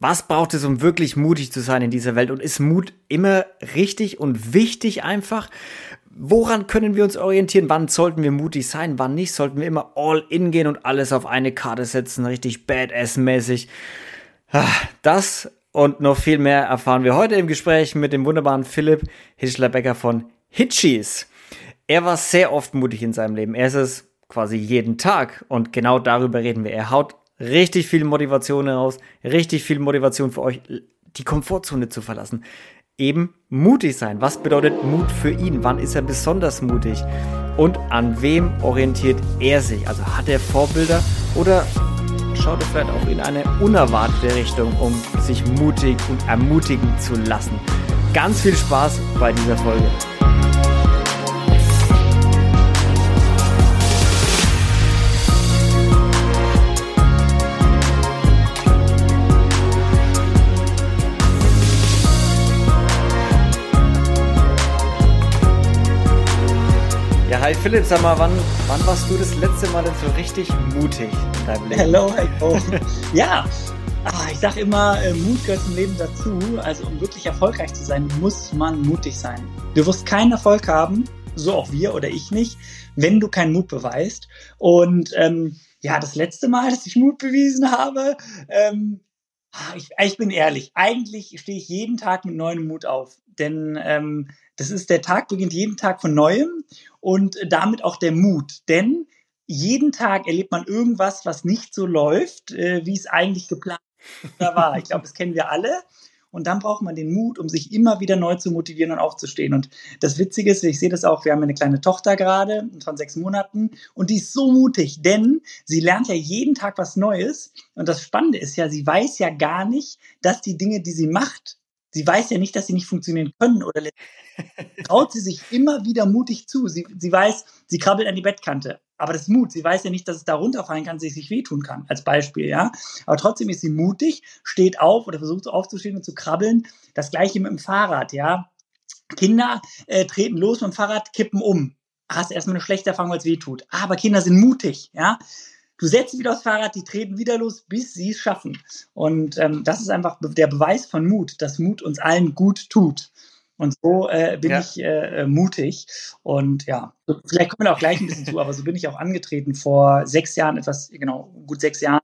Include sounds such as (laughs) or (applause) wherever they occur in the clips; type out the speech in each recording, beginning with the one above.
Was braucht es, um wirklich mutig zu sein in dieser Welt? Und ist Mut immer richtig und wichtig einfach? Woran können wir uns orientieren? Wann sollten wir mutig sein? Wann nicht? Sollten wir immer all in gehen und alles auf eine Karte setzen? Richtig badass-mäßig? Ah, das und noch viel mehr erfahren wir heute im Gespräch mit dem wunderbaren Philipp Hitchler-Becker von Hitchies. Er war sehr oft mutig in seinem Leben. Er ist es quasi jeden Tag. Und genau darüber reden wir. Er haut richtig viel Motivation heraus, richtig viel Motivation für euch, die Komfortzone zu verlassen. Eben mutig sein. Was bedeutet Mut für ihn? Wann ist er besonders mutig? Und an wem orientiert er sich? Also hat er Vorbilder oder schaut er vielleicht auch in eine unerwartete Richtung, um sich mutig und ermutigen zu lassen? Ganz viel Spaß bei dieser Folge. Hi Philipp, sag mal, wann, wann warst du das letzte Mal denn so richtig mutig in deinem Leben? Hello, hello. ja, ah, ich sag immer, äh, Mut gehört zum Leben dazu. Also um wirklich erfolgreich zu sein, muss man mutig sein. Du wirst keinen Erfolg haben, so auch wir oder ich nicht, wenn du keinen Mut beweist. Und ähm, ja, das letzte Mal, dass ich Mut bewiesen habe, ähm, ah, ich, ich bin ehrlich, eigentlich stehe ich jeden Tag mit neuem Mut auf. Denn ähm, das ist der Tag, beginnt jeden Tag von neuem und damit auch der Mut. Denn jeden Tag erlebt man irgendwas, was nicht so läuft, äh, wie es eigentlich geplant (laughs) war. Ich glaube, das kennen wir alle. Und dann braucht man den Mut, um sich immer wieder neu zu motivieren und aufzustehen. Und das Witzige ist, ich sehe das auch, wir haben eine kleine Tochter gerade von sechs Monaten und die ist so mutig, denn sie lernt ja jeden Tag was Neues. Und das Spannende ist ja, sie weiß ja gar nicht, dass die Dinge, die sie macht, sie weiß ja nicht, dass sie nicht funktionieren können oder (laughs) traut sie sich immer wieder mutig zu. Sie, sie weiß, sie krabbelt an die Bettkante. Aber das ist Mut. Sie weiß ja nicht, dass es da runterfallen kann, dass sie sich wehtun kann, als Beispiel, ja. Aber trotzdem ist sie mutig, steht auf oder versucht aufzustehen und zu krabbeln. Das gleiche mit dem Fahrrad, ja. Kinder äh, treten los mit dem Fahrrad, kippen um. Hast erstmal eine schlechte Erfahrung, weil es wehtut. Aber Kinder sind mutig, ja. Du setzt wieder aufs Fahrrad, die treten wieder los, bis sie es schaffen. Und ähm, das ist einfach der Beweis von Mut, dass Mut uns allen gut tut. Und so äh, bin ja. ich äh, mutig. Und ja, vielleicht kommen wir auch gleich ein bisschen zu, aber so bin ich auch angetreten vor sechs Jahren, etwas, genau, gut sechs Jahren.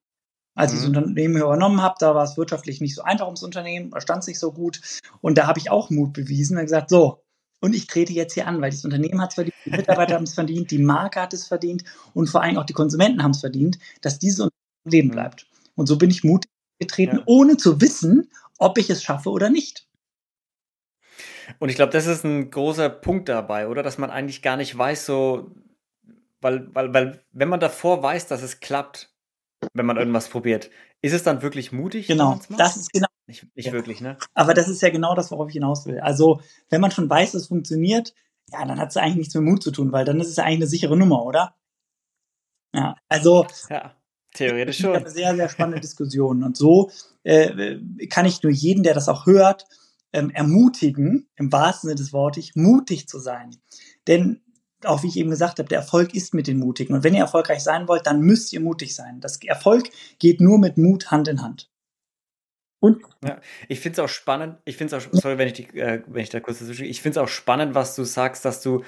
Als ich das mhm. Unternehmen übernommen habe, da war es wirtschaftlich nicht so einfach ums Unternehmen, da stand es nicht so gut. Und da habe ich auch Mut bewiesen und gesagt, so, und ich trete jetzt hier an, weil das Unternehmen hat es verdient, die Mitarbeiter haben es verdient, die Marke hat es verdient und vor allem auch die Konsumenten haben es verdient, dass dieses Unternehmen leben bleibt. Und so bin ich mutig getreten, ja. ohne zu wissen, ob ich es schaffe oder nicht. Und ich glaube, das ist ein großer Punkt dabei, oder? Dass man eigentlich gar nicht weiß, so, weil, weil, weil, wenn man davor weiß, dass es klappt, wenn man irgendwas probiert, ist es dann wirklich mutig? Genau, das ist genau nicht, nicht ja. wirklich, ne? Aber das ist ja genau das, worauf ich hinaus will. Also, wenn man schon weiß, dass es funktioniert, ja, dann hat es eigentlich nichts mit Mut zu tun, weil dann ist es ja eigentlich eine sichere Nummer, oder? Ja, also. Ja, theoretisch schon. Eine sehr, sehr spannende Diskussion. Und so äh, kann ich nur jeden, der das auch hört, ähm, ermutigen, im wahrsten Sinne des Wortes, mutig zu sein. Denn auch wie ich eben gesagt habe, der Erfolg ist mit den Mutigen. Und wenn ihr erfolgreich sein wollt, dann müsst ihr mutig sein. Das Erfolg geht nur mit Mut Hand in Hand. Und ja, ich finde es auch spannend, ich finde es auch, sorry, wenn ich, die, äh, wenn ich da kurz dazwischen, ich finde es auch spannend, was du sagst, dass du,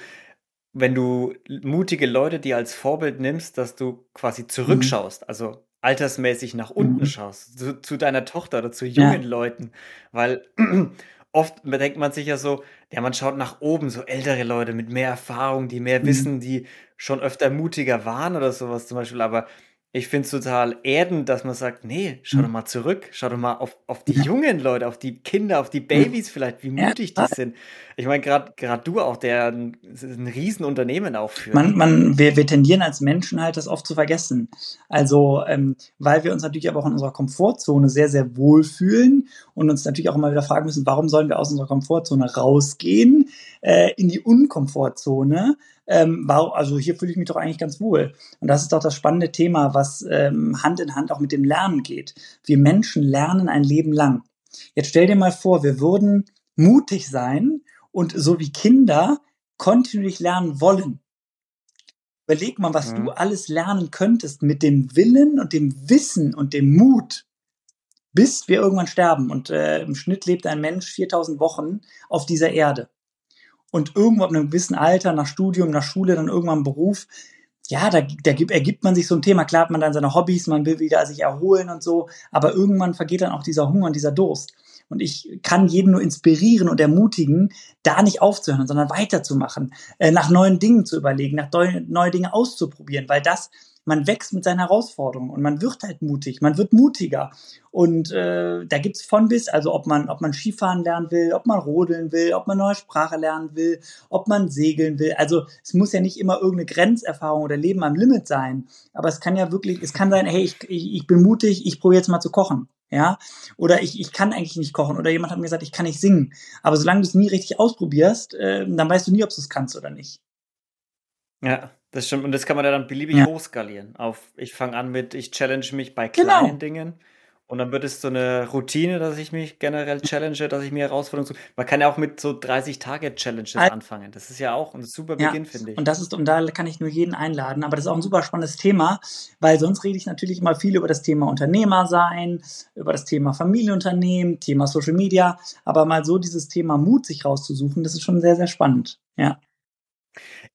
wenn du mutige Leute dir als Vorbild nimmst, dass du quasi zurückschaust, mhm. also altersmäßig nach unten mhm. schaust, zu, zu, deiner Tochter oder zu jungen ja. Leuten, weil (clears throat) oft denkt man sich ja so, ja, man schaut nach oben, so ältere Leute mit mehr Erfahrung, die mehr mhm. wissen, die schon öfter mutiger waren oder sowas zum Beispiel, aber ich finde es total erdend, dass man sagt, nee, schau doch hm. mal zurück, schau doch mal auf, auf die jungen Leute, auf die Kinder, auf die. Babys vielleicht, wie mutig die sind. Ich meine, gerade du auch, der ein, ein Riesenunternehmen aufführt. Man, man, wir, wir tendieren als Menschen halt das oft zu vergessen. Also, ähm, weil wir uns natürlich aber auch in unserer Komfortzone sehr, sehr wohlfühlen und uns natürlich auch immer wieder fragen müssen, warum sollen wir aus unserer Komfortzone rausgehen äh, in die Unkomfortzone? Ähm, war, also hier fühle ich mich doch eigentlich ganz wohl. Und das ist doch das spannende Thema, was ähm, Hand in Hand auch mit dem Lernen geht. Wir Menschen lernen ein Leben lang. Jetzt stell dir mal vor, wir würden mutig sein und so wie Kinder kontinuierlich lernen wollen. Überleg mal, was mhm. du alles lernen könntest mit dem Willen und dem Wissen und dem Mut, bis wir irgendwann sterben. Und äh, im Schnitt lebt ein Mensch 4000 Wochen auf dieser Erde. Und irgendwo ab einem gewissen Alter, nach Studium, nach Schule, dann irgendwann Beruf, ja, da, da gibt, ergibt man sich so ein Thema. Klar hat man dann seine Hobbys, man will wieder sich erholen und so, aber irgendwann vergeht dann auch dieser Hunger und dieser Durst. Und ich kann jeden nur inspirieren und ermutigen, da nicht aufzuhören, sondern weiterzumachen, äh, nach neuen Dingen zu überlegen, nach neue Dinge auszuprobieren, weil das man wächst mit seinen Herausforderungen und man wird halt mutig, man wird mutiger. Und äh, da gibt's von bis, also ob man, ob man Skifahren lernen will, ob man rodeln will, ob man neue Sprache lernen will, ob man segeln will. Also es muss ja nicht immer irgendeine Grenzerfahrung oder Leben am Limit sein. Aber es kann ja wirklich, es kann sein, hey, ich, ich, ich bin mutig, ich probiere jetzt mal zu kochen. Ja, oder ich, ich kann eigentlich nicht kochen. Oder jemand hat mir gesagt, ich kann nicht singen. Aber solange du es nie richtig ausprobierst, äh, dann weißt du nie, ob du es kannst oder nicht. Ja, das stimmt. Und das kann man ja dann beliebig ja. hochskalieren. Auf, ich fange an mit, ich challenge mich bei genau. kleinen genau. Dingen. Und dann wird es so eine Routine, dass ich mich generell challenge, dass ich mir Herausforderungen suche. Man kann ja auch mit so 30-Tage-Challenges also, anfangen. Das ist ja auch ein super Beginn, ja, finde ich. Und das ist, und da kann ich nur jeden einladen. Aber das ist auch ein super spannendes Thema, weil sonst rede ich natürlich immer viel über das Thema Unternehmer sein, über das Thema Familienunternehmen, Thema Social Media. Aber mal so dieses Thema Mut sich rauszusuchen, das ist schon sehr, sehr spannend. Ja.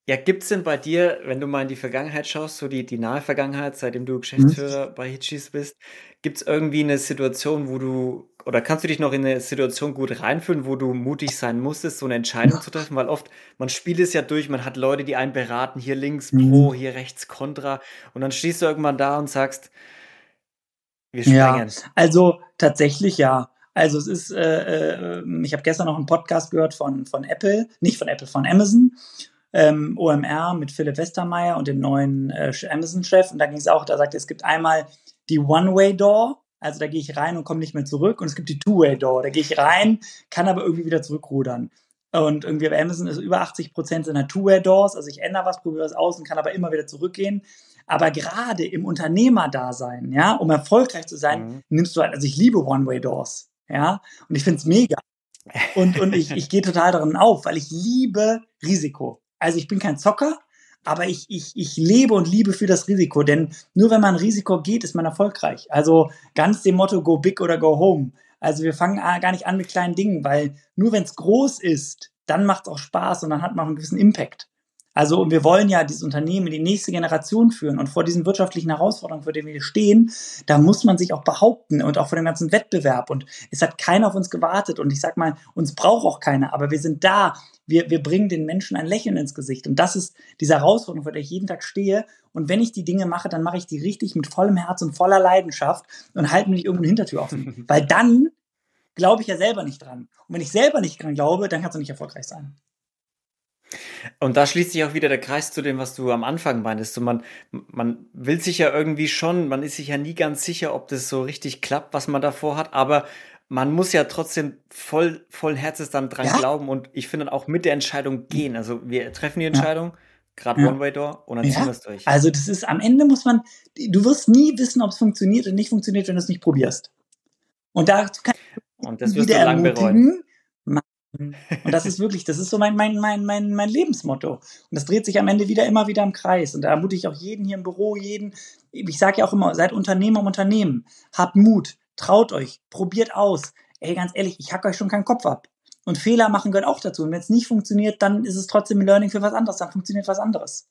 Ja, gibt's denn bei dir, wenn du mal in die Vergangenheit schaust, so die, die nahe Vergangenheit, seitdem du Geschäftsführer bei Hitchis bist, gibt's irgendwie eine Situation, wo du, oder kannst du dich noch in eine Situation gut reinfühlen, wo du mutig sein musstest, so eine Entscheidung zu treffen? Weil oft, man spielt es ja durch, man hat Leute, die einen beraten, hier links mhm. pro, hier rechts kontra, und dann stehst du irgendwann da und sagst, wir sprengen. Ja, also tatsächlich ja. Also es ist, äh, äh, ich habe gestern noch einen Podcast gehört von, von Apple, nicht von Apple, von Amazon ähm, OMR mit Philipp Westermeier und dem neuen äh, Amazon-Chef. Und da ging es auch, da sagte es gibt einmal die One-Way-Door, also da gehe ich rein und komme nicht mehr zurück. Und es gibt die Two-Way-Door, da gehe ich rein, kann aber irgendwie wieder zurückrudern. Und irgendwie bei Amazon ist über 80 Prozent sind Two-Way-Doors. Also ich ändere was, probiere was aus und kann aber immer wieder zurückgehen. Aber gerade im Unternehmerdasein, ja, um erfolgreich zu sein, mhm. nimmst du halt, also ich liebe One-Way-Doors, ja, und ich finde es mega. Und, und ich, ich gehe total darin auf, weil ich liebe Risiko. Also ich bin kein Zocker, aber ich, ich, ich lebe und liebe für das Risiko, denn nur wenn man Risiko geht, ist man erfolgreich. Also ganz dem Motto go big oder go home. Also wir fangen gar nicht an mit kleinen Dingen, weil nur wenn es groß ist, dann macht es auch Spaß und dann hat man auch einen gewissen Impact. Also wir wollen ja dieses Unternehmen in die nächste Generation führen und vor diesen wirtschaftlichen Herausforderungen, vor denen wir stehen, da muss man sich auch behaupten und auch vor dem ganzen Wettbewerb. Und es hat keiner auf uns gewartet und ich sag mal, uns braucht auch keiner, aber wir sind da. Wir, wir bringen den Menschen ein Lächeln ins Gesicht. Und das ist diese Herausforderung, vor der ich jeden Tag stehe. Und wenn ich die Dinge mache, dann mache ich die richtig mit vollem Herz und voller Leidenschaft und halte mir nicht irgendeine Hintertür offen. (laughs) Weil dann glaube ich ja selber nicht dran. Und wenn ich selber nicht dran glaube, dann kannst du nicht erfolgreich sein. Und da schließt sich auch wieder der Kreis zu dem, was du am Anfang meintest. So man, man will sich ja irgendwie schon, man ist sich ja nie ganz sicher, ob das so richtig klappt, was man davor hat, aber man muss ja trotzdem voll, vollen Herzens dann dran ja? glauben und ich finde auch mit der Entscheidung gehen. Also wir treffen die Entscheidung, ja. gerade ja. One-Way-Door und dann ziehen wir es durch. Also das ist, am Ende muss man, du wirst nie wissen, ob es funktioniert oder nicht funktioniert, wenn du es nicht probierst. Und da kann und das wirst du lang bereuen. (laughs) Und das ist wirklich, das ist so mein, mein, mein, mein, mein Lebensmotto. Und das dreht sich am Ende wieder immer wieder im Kreis. Und da ermutige ich auch jeden hier im Büro, jeden, ich sage ja auch immer, seid Unternehmer im Unternehmen. Habt Mut, traut euch, probiert aus. Ey, ganz ehrlich, ich hack euch schon keinen Kopf ab. Und Fehler machen gehört auch dazu. Und wenn es nicht funktioniert, dann ist es trotzdem ein Learning für was anderes. Dann funktioniert was anderes.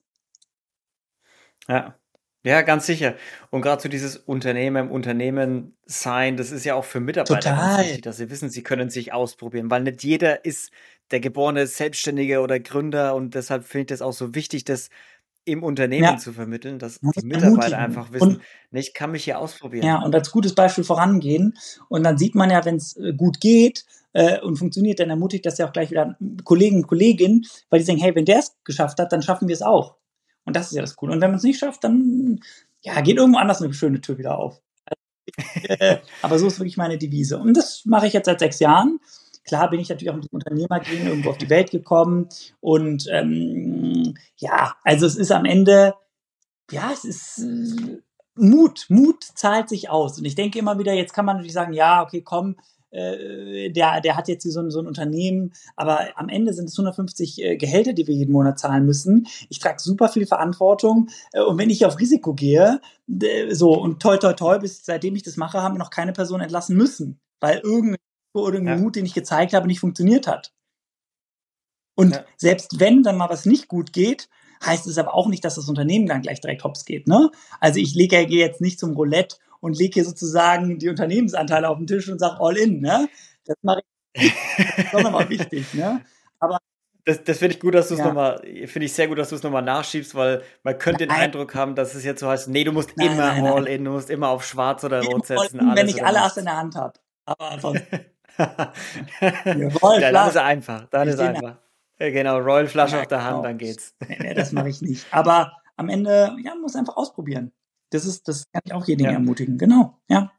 Ja, ja, ganz sicher. Und gerade so dieses Unternehmen im Unternehmen sein, das ist ja auch für Mitarbeiter ganz wichtig, dass sie wissen, sie können sich ausprobieren, weil nicht jeder ist der geborene Selbstständige oder Gründer und deshalb finde ich das auch so wichtig, das im Unternehmen ja. zu vermitteln, dass die Mitarbeiter einfach wissen, und, ich kann mich hier ausprobieren. Ja, und als gutes Beispiel vorangehen. Und dann sieht man ja, wenn es äh, gut geht äh, und funktioniert, dann ermutigt das ja auch gleich wieder Kollegen und Kolleginnen, weil die sagen, hey, wenn der es geschafft hat, dann schaffen wir es auch. Und das ist ja das Coole. Und wenn man es nicht schafft, dann ja, geht irgendwo anders eine schöne Tür wieder auf. äh, (laughs) aber so ist wirklich meine Devise. Und das mache ich jetzt seit sechs Jahren. Klar bin ich natürlich auch mit dem Unternehmergehen irgendwo auf die Welt gekommen. Und ähm, ja, also es ist am Ende, ja, es ist, Mut, Mut zahlt sich aus. Und ich denke immer wieder, jetzt kann man natürlich sagen, ja, okay, komm, äh, der, der hat jetzt hier so ein, so ein Unternehmen, aber am Ende sind es 150 äh, Gehälter, die wir jeden Monat zahlen müssen. Ich trage super viel Verantwortung äh, und wenn ich auf Risiko gehe, so und toll, toll, toll, bis seitdem ich das mache, haben wir noch keine Person entlassen müssen, weil irgendein irgendein ja. Mut, den ich gezeigt habe, nicht funktioniert hat. Und ja. selbst wenn dann mal was nicht gut geht, heißt es aber auch nicht, dass das Unternehmen dann gleich direkt hops geht. Ne? Also ich lege ja jetzt nicht zum Roulette und lege hier sozusagen die Unternehmensanteile auf den Tisch und sage all in. Ne? Das mache ich. (laughs) Das ist doch nochmal wichtig. Ne? Aber das, das finde ich gut, dass du es ja. nochmal, finde ich sehr gut, dass du es nochmal nachschiebst, weil man könnte den Eindruck haben, dass es jetzt so heißt, nee, du musst nein, immer nein, all in, du musst immer auf schwarz oder rot setzen. In, wenn ich alle Ass in der Hand habe. Aber (laughs) sonst. (laughs) Jawohl, ja, dann ist es einfach. Dann ich ist einfach. Genau, Royal Flasche auf der Hand, genau. dann geht's. Nee, nee das mache ich nicht. Aber am Ende, ja, man muss einfach ausprobieren. Das ist, das kann ich auch jeden ja. ermutigen. Genau, ja.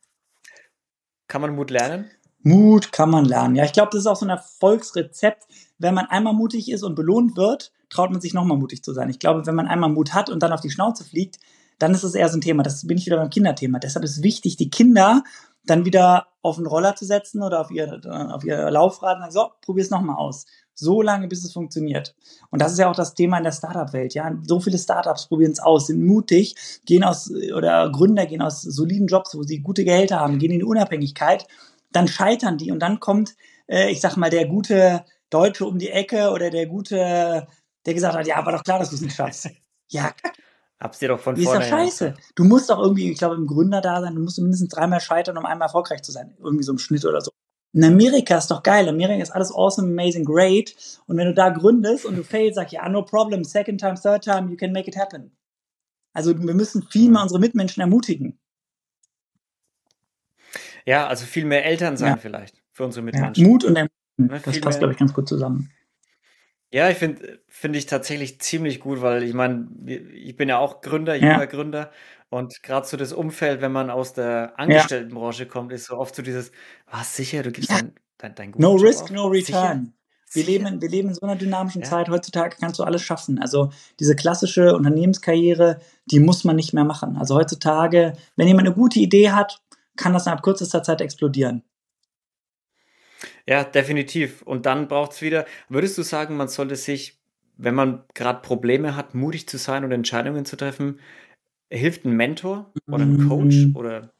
Kann man Mut lernen? Mut kann man lernen. Ja, ich glaube, das ist auch so ein Erfolgsrezept. Wenn man einmal mutig ist und belohnt wird, traut man sich nochmal mutig zu sein. Ich glaube, wenn man einmal Mut hat und dann auf die Schnauze fliegt, dann ist es eher so ein Thema. Das bin ich wieder beim Kinderthema. Deshalb ist wichtig, die Kinder dann wieder auf den Roller zu setzen oder auf ihr, auf ihr Laufrad und sagen, so, probier's nochmal aus. So lange, bis es funktioniert. Und das ist ja auch das Thema in der Startup-Welt. Ja, so viele Startups probieren es aus, sind mutig, gehen aus, oder Gründer gehen aus soliden Jobs, wo sie gute Gehälter haben, gehen in die Unabhängigkeit. Dann scheitern die und dann kommt, äh, ich sag mal, der gute Deutsche um die Ecke oder der gute, der gesagt hat, ja, war doch klar, dass du es nicht schaffst. Ja, Hab's dir doch von vorne. Ist doch scheiße. Du musst doch irgendwie, ich glaube, im Gründer da sein, du musst mindestens dreimal scheitern, um einmal erfolgreich zu sein. Irgendwie so im Schnitt oder so. In Amerika ist doch geil. Amerika ist alles awesome, amazing, great. Und wenn du da gründest und du failst, sag ja, no problem, second time, third time, you can make it happen. Also wir müssen viel mehr unsere Mitmenschen ermutigen. Ja, also viel mehr Eltern sein ja. vielleicht für unsere Mitmenschen. Ja, Mut und Ermutigen, ne, das passt, glaube ich, ganz gut zusammen. Ja, ich finde finde ich tatsächlich ziemlich gut, weil ich meine, ich bin ja auch Gründer, junger ja. Gründer und gerade so das Umfeld, wenn man aus der Angestelltenbranche ja. kommt, ist so oft so dieses, was sicher, du gibst ja. dein, dein, dein No Job risk, auf. no return. Wir leben, wir leben in so einer dynamischen ja. Zeit. Heutzutage kannst du alles schaffen. Also diese klassische Unternehmenskarriere, die muss man nicht mehr machen. Also heutzutage, wenn jemand eine gute Idee hat, kann das innerhalb kürzester Zeit explodieren. Ja, definitiv. Und dann braucht es wieder, würdest du sagen, man sollte sich, wenn man gerade Probleme hat, mutig zu sein und Entscheidungen zu treffen, hilft ein Mentor oder ein Coach mm. oder,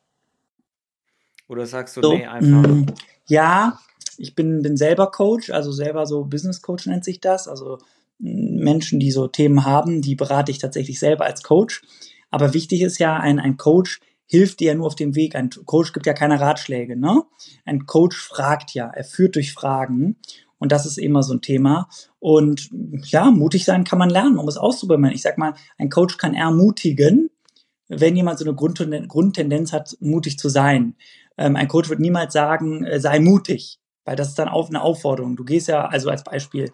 oder sagst du, so, nee, einfach. Mm. Ja, ich bin, bin selber Coach, also selber so Business Coach nennt sich das. Also Menschen, die so Themen haben, die berate ich tatsächlich selber als Coach. Aber wichtig ist ja, ein, ein Coach hilft dir ja nur auf dem Weg. Ein Coach gibt ja keine Ratschläge, ne? Ein Coach fragt ja, er führt durch Fragen. Und das ist immer so ein Thema. Und ja, mutig sein kann man lernen, um es auszuprobieren. Ich sag mal, ein Coach kann ermutigen, wenn jemand so eine Grundtendenz hat, mutig zu sein. Ähm, ein Coach wird niemals sagen, äh, sei mutig, weil das ist dann auch eine Aufforderung. Du gehst ja, also als Beispiel.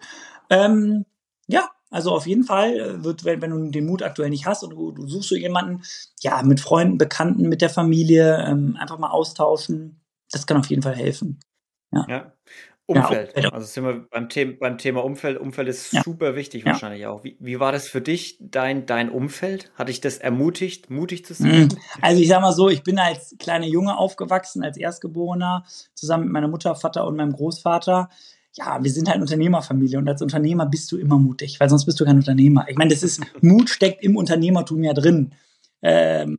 Ähm, ja, also auf jeden Fall äh, wird, wenn, wenn du den Mut aktuell nicht hast und du, du suchst so jemanden, ja, mit Freunden, Bekannten, mit der Familie, ähm, einfach mal austauschen. Das kann auf jeden Fall helfen. Ja. ja. Umfeld. Ja, also sind wir beim Thema, beim Thema Umfeld. Umfeld ist ja. super wichtig wahrscheinlich auch. Wie, wie war das für dich, dein, dein Umfeld? Hat dich das ermutigt, mutig zu sein? Mhm. Also ich sag mal so, ich bin als kleiner Junge aufgewachsen, als Erstgeborener, zusammen mit meiner Mutter, Vater und meinem Großvater ja, wir sind halt Unternehmerfamilie und als Unternehmer bist du immer mutig, weil sonst bist du kein Unternehmer. Ich meine, das ist, (laughs) Mut steckt im Unternehmertum ja drin. Ähm,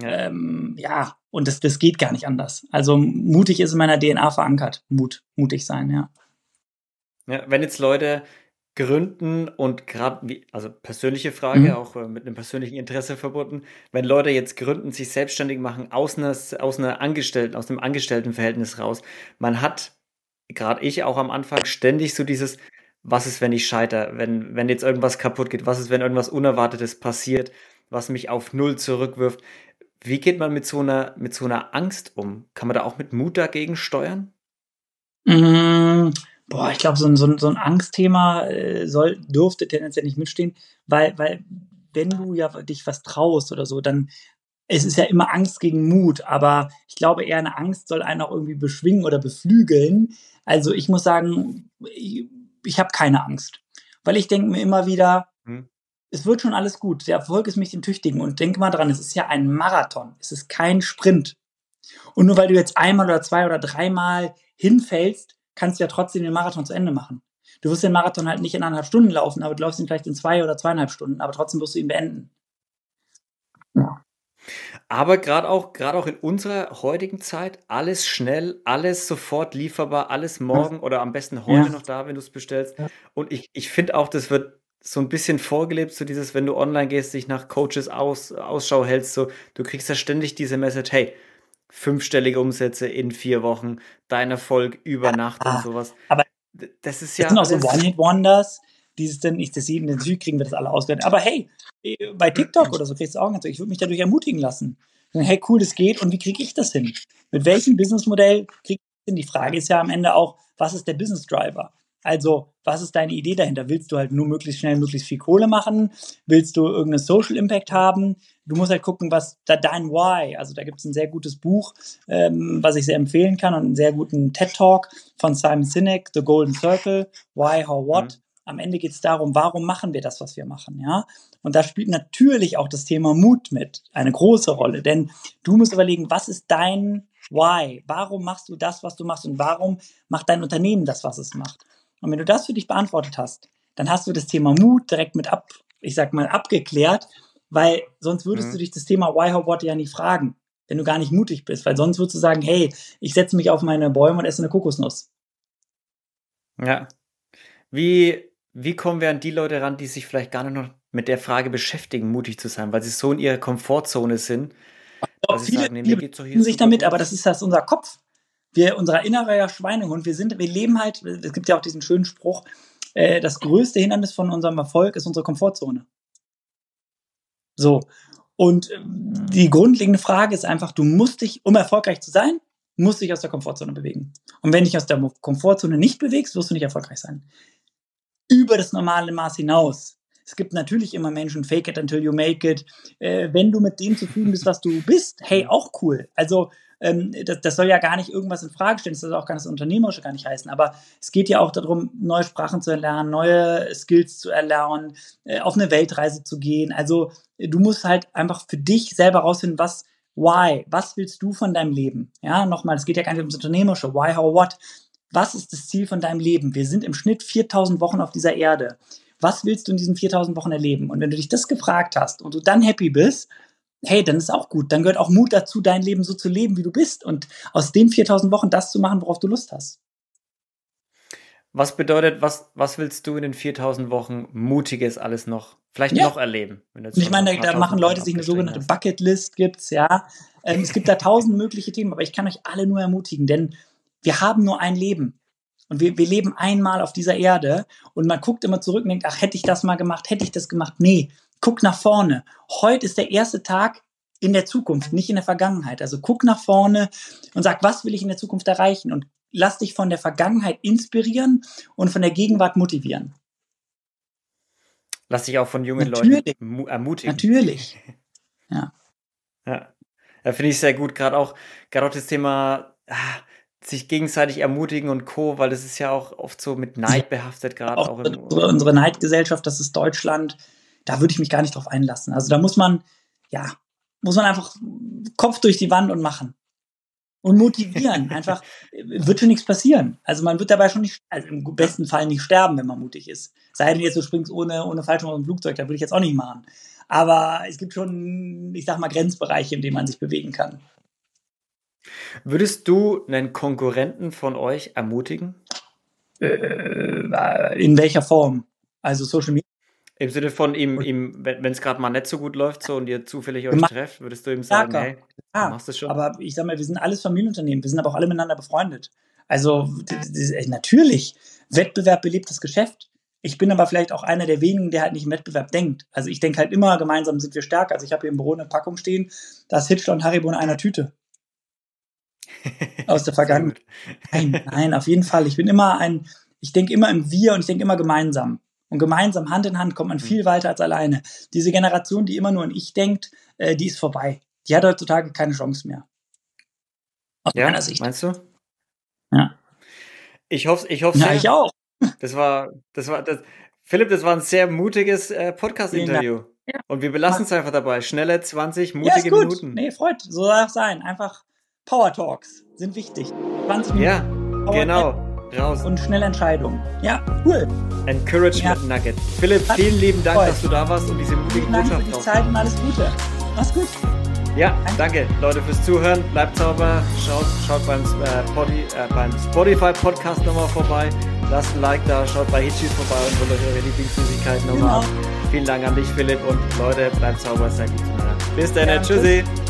ja. Ähm, ja, und das, das geht gar nicht anders. Also mutig ist in meiner DNA verankert. Mut, mutig sein, ja. Ja, wenn jetzt Leute gründen und gerade, also persönliche Frage, mhm. auch äh, mit einem persönlichen Interesse verbunden, wenn Leute jetzt gründen, sich selbstständig machen, aus einer, aus einer Angestellten, aus einem Angestelltenverhältnis raus, man hat gerade ich auch am Anfang ständig so dieses, was ist, wenn ich scheiter, wenn, wenn jetzt irgendwas kaputt geht, was ist, wenn irgendwas Unerwartetes passiert, was mich auf Null zurückwirft. Wie geht man mit so einer, mit so einer Angst um? Kann man da auch mit Mut dagegen steuern? Mmh, boah, ich glaube, so ein, so so ein Angstthema äh, soll, dürfte tendenziell nicht mitstehen, weil, weil wenn du ja dich was traust oder so, dann es ist ja immer Angst gegen Mut, aber ich glaube eher eine Angst soll einen auch irgendwie beschwingen oder beflügeln. Also ich muss sagen, ich, ich habe keine Angst, weil ich denke mir immer wieder, hm. es wird schon alles gut. Der Erfolg ist mich den Tüchtigen. Und denk mal dran, es ist ja ein Marathon. Es ist kein Sprint. Und nur weil du jetzt einmal oder zwei oder dreimal hinfällst, kannst du ja trotzdem den Marathon zu Ende machen. Du wirst den Marathon halt nicht in eineinhalb Stunden laufen, aber du läufst ihn vielleicht in zwei oder zweieinhalb Stunden, aber trotzdem wirst du ihn beenden. Ja. Aber gerade auch, gerade auch in unserer heutigen Zeit, alles schnell, alles sofort lieferbar, alles morgen oder am besten heute ja. noch da, wenn du es bestellst. Ja. Und ich, ich finde auch, das wird so ein bisschen vorgelebt, so dieses, wenn du online gehst, dich nach Coaches aus, Ausschau hältst, so, du kriegst ja ständig diese Message, hey, fünfstellige Umsätze in vier Wochen, dein Erfolg über Nacht ah, und sowas. Aber das ist ja. Das sind auch so One-Hit-Wonders, dieses denn, ich das in den Süd kriegen wir das alle auswerten. Aber hey, bei TikTok oder so kriegst du auch ganz, ich würde mich dadurch ermutigen lassen. Hey, cool, das geht und wie kriege ich das hin? Mit welchem Businessmodell kriege ich das hin? Die Frage ist ja am Ende auch, was ist der Business Driver? Also, was ist deine Idee dahinter? Willst du halt nur möglichst schnell möglichst viel Kohle machen? Willst du irgendeinen Social Impact haben? Du musst halt gucken, was da dein Why. Also da gibt es ein sehr gutes Buch, ähm, was ich sehr empfehlen kann und einen sehr guten TED Talk von Simon Sinek, The Golden Circle, Why, How, What. Mhm. Am Ende geht es darum, warum machen wir das, was wir machen, ja? Und da spielt natürlich auch das Thema Mut mit eine große Rolle, denn du musst überlegen, was ist dein Why? Warum machst du das, was du machst und warum macht dein Unternehmen das, was es macht? Und wenn du das für dich beantwortet hast, dann hast du das Thema Mut direkt mit ab, ich sag mal, abgeklärt, weil sonst würdest mhm. du dich das Thema Why, How, What ja nicht fragen, wenn du gar nicht mutig bist, weil sonst würdest du sagen, hey, ich setze mich auf meine Bäume und esse eine Kokosnuss. Ja. Wie, wie kommen wir an die Leute ran, die sich vielleicht gar nicht noch mit der Frage beschäftigen, mutig zu sein, weil sie so in ihrer Komfortzone sind? Doch, viele sagen, nee, mir geht's doch hier sich damit, gut. aber das ist das unser Kopf wir, unser innerer Schweinehund, wir sind, wir leben halt, es gibt ja auch diesen schönen Spruch, äh, das größte Hindernis von unserem Erfolg ist unsere Komfortzone. So. Und äh, die grundlegende Frage ist einfach, du musst dich, um erfolgreich zu sein, musst dich aus der Komfortzone bewegen. Und wenn dich aus der Komfortzone nicht bewegst, wirst du nicht erfolgreich sein. Über das normale Maß hinaus. Es gibt natürlich immer Menschen, fake it until you make it. Äh, wenn du mit dem zufrieden bist, was du bist, hey, auch cool. Also ähm, das, das, soll ja gar nicht irgendwas in Frage stellen, das soll auch ganz Unternehmerische gar nicht heißen, aber es geht ja auch darum, neue Sprachen zu erlernen, neue Skills zu erlernen, äh, auf eine Weltreise zu gehen. Also du musst halt einfach für dich selber rausfinden, was, why, was willst du von deinem Leben? Ja, nochmal, es geht ja gar nicht ums Unternehmerische, why, how, what. Was ist das Ziel von deinem Leben? Wir sind im Schnitt 4000 Wochen auf dieser Erde. Was willst du in diesen 4000 Wochen erleben? Und wenn du dich das gefragt hast und du dann happy bist, hey, dann ist auch gut. Dann gehört auch Mut dazu, dein Leben so zu leben, wie du bist und aus den 4000 Wochen das zu machen, worauf du Lust hast. Was bedeutet, was, was willst du in den 4000 Wochen Mutiges alles noch, vielleicht ja. noch erleben? ich meine, da, da machen Leute sich eine sogenannte. Bucketlist, gibt's, ja. Ähm, es gibt da tausend mögliche Themen, aber ich kann euch alle nur ermutigen, denn wir haben nur ein Leben. Und wir, wir leben einmal auf dieser Erde und man guckt immer zurück und denkt, ach, hätte ich das mal gemacht, hätte ich das gemacht? Nee, guck nach vorne. Heute ist der erste Tag in der Zukunft, nicht in der Vergangenheit. Also guck nach vorne und sag, was will ich in der Zukunft erreichen? Und lass dich von der Vergangenheit inspirieren und von der Gegenwart motivieren. Lass dich auch von jungen Natürlich. Leuten ermutigen. Natürlich. (laughs) Ja. Ja, ja finde ich sehr gut. Gerade auch, gerade auch das Thema ah, sich gegenseitig ermutigen und Co., weil das ist ja auch oft so mit Neid behaftet, gerade auch, auch im unsere Neidgesellschaft, das ist Deutschland da würde ich mich gar nicht drauf einlassen. Also da muss man, ja, muss man einfach Kopf durch die Wand und machen. Und motivieren. (laughs) einfach, wird schon nichts passieren. Also man wird dabei schon nicht, also im besten Fall nicht sterben, wenn man mutig ist. Sei denn jetzt, du springst ohne, ohne Fallschirm aus dem Flugzeug, da würde ich jetzt auch nicht machen. Aber es gibt schon, ich sag mal, Grenzbereiche, in denen man sich bewegen kann. Würdest du einen Konkurrenten von euch ermutigen? Äh, in welcher Form? Also Social Media im Sinne von ihm, ihm wenn es gerade mal nicht so gut läuft so und ihr zufällig euch trefft, würdest du ihm sagen, Starker. hey, ja, machst du schon? Aber ich sag mal, wir sind alles Familienunternehmen, wir sind aber auch alle miteinander befreundet. Also natürlich, Wettbewerb belebt das Geschäft. Ich bin aber vielleicht auch einer der wenigen, der halt nicht im Wettbewerb denkt. Also ich denke halt immer, gemeinsam sind wir stärker. Also ich habe hier im Büro eine Packung stehen, da ist Hitler und Haribo in einer Tüte. Aus der (laughs) Vergangenheit. Nein, nein, auf jeden Fall. Ich bin immer ein, ich denke immer im Wir und ich denke immer gemeinsam. Und gemeinsam, Hand in Hand, kommt man viel mhm. weiter als alleine. Diese Generation, die immer nur an Ich denkt, äh, die ist vorbei. Die hat heutzutage keine Chance mehr. Aus ja, meiner Sicht. Meinst du? Ja. Ich hoffe, ich hoffe. Ja, ich auch. Das war, das war, das, Philipp, das war ein sehr mutiges äh, Podcast-Interview. Ja. Und wir belassen es einfach dabei. Schnelle 20 mutige ja, ist gut. Minuten. Nee, freut. So soll es sein. Einfach Power Talks sind wichtig. 20 Minuten. Ja, Power genau. Raus. Und schnelle Entscheidungen. Ja, cool. Encouragement ja. Nugget. Philipp, vielen lieben Dank, Freut. dass du da warst und diese mutige Botschaft Dank für die Zeit und alles Gute. Mach's gut. Ja, danke Leute fürs Zuhören. Bleibt sauber. Schaut, schaut beim, äh, Body, äh, beim Spotify Podcast nochmal vorbei. Lasst ein Like da. Schaut bei Hitchis vorbei und holt euch eure Lieblingsmusikkeiten nochmal genau. ab. Vielen Dank an dich, Philipp. Und Leute, bleibt sauber. Seid gut zueinander. Bis dann. Ja, tschüssi. Tschüss.